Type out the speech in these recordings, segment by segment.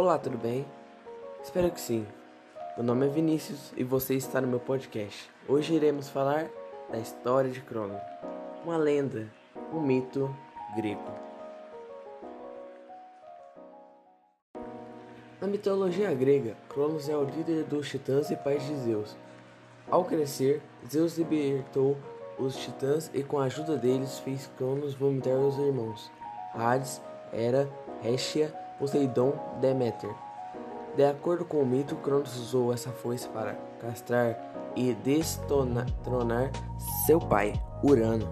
Olá, tudo bem? Espero que sim. Meu nome é Vinícius e você está no meu podcast. Hoje iremos falar da história de Crono, uma lenda, um mito grego. Na mitologia grega, Cronos é o líder dos titãs e pai de Zeus. Ao crescer, Zeus libertou os titãs e com a ajuda deles fez Cronos vomitar os irmãos. Hades, Hera, Hestia Poseidon Deméter. De acordo com o mito, Cronos usou essa foice para castrar e destronar seu pai, Urano.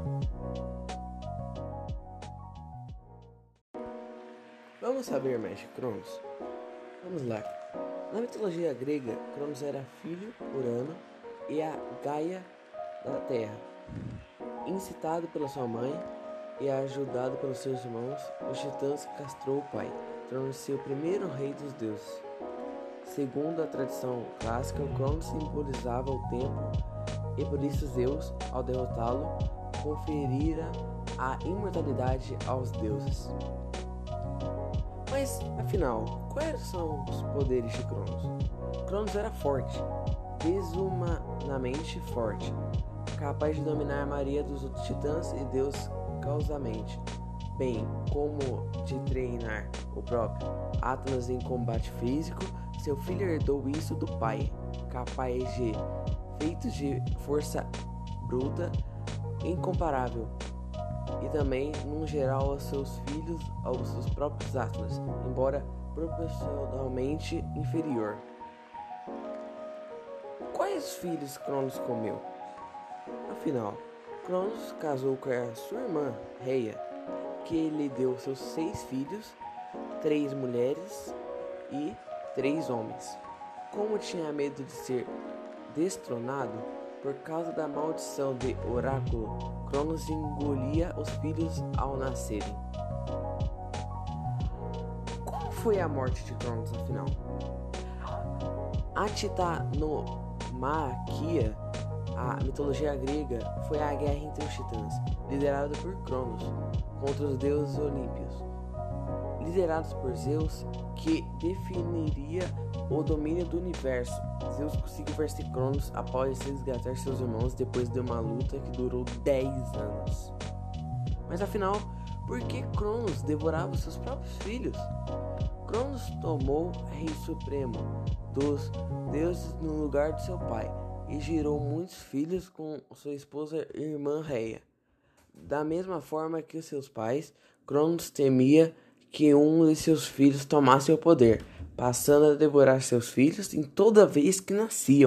Vamos saber mais de Cronos? Vamos lá. Na mitologia grega, Cronos era filho Urano e a Gaia da Terra. Incitado pela sua mãe e ajudado pelos seus irmãos, os titãs castrou o pai tornou-se o primeiro rei dos deuses. Segundo a tradição clássica, Cronos simbolizava o tempo e por isso Zeus, ao derrotá-lo, conferira a imortalidade aos deuses. Mas, afinal, quais são os poderes de Cronos? Cronos era forte, desumanamente forte, capaz de dominar a maioria dos outros titãs e Deus causamente bem como de treinar o próprio Atlas em combate físico, seu filho herdou isso do pai, capaz de feitos de força bruta incomparável, e também, no geral, aos seus filhos, aos seus próprios Atlas, embora proporcionalmente inferior. Quais filhos Cronos comeu? Afinal, Cronos casou com a sua irmã, Reia, que lhe deu seus seis filhos, três mulheres e três homens. Como tinha medo de ser destronado por causa da maldição de Oráculo, Cronos engolia os filhos ao nascerem. Qual foi a morte de Cronos afinal? A titanomaquia, a mitologia grega, foi a guerra entre os titãs, liderada por Cronos, contra os deuses olímpios, liderados por Zeus, que definiria o domínio do universo. Zeus conseguiu vencer Cronos após resgatar seus irmãos depois de uma luta que durou 10 anos. Mas afinal, por que Cronos devorava seus próprios filhos? Cronos tomou rei supremo dos deuses no lugar de seu pai e gerou muitos filhos com sua esposa e irmã Reia. Da mesma forma que seus pais, Cronos temia que um de seus filhos tomasse o poder, passando a devorar seus filhos em toda vez que nasciam.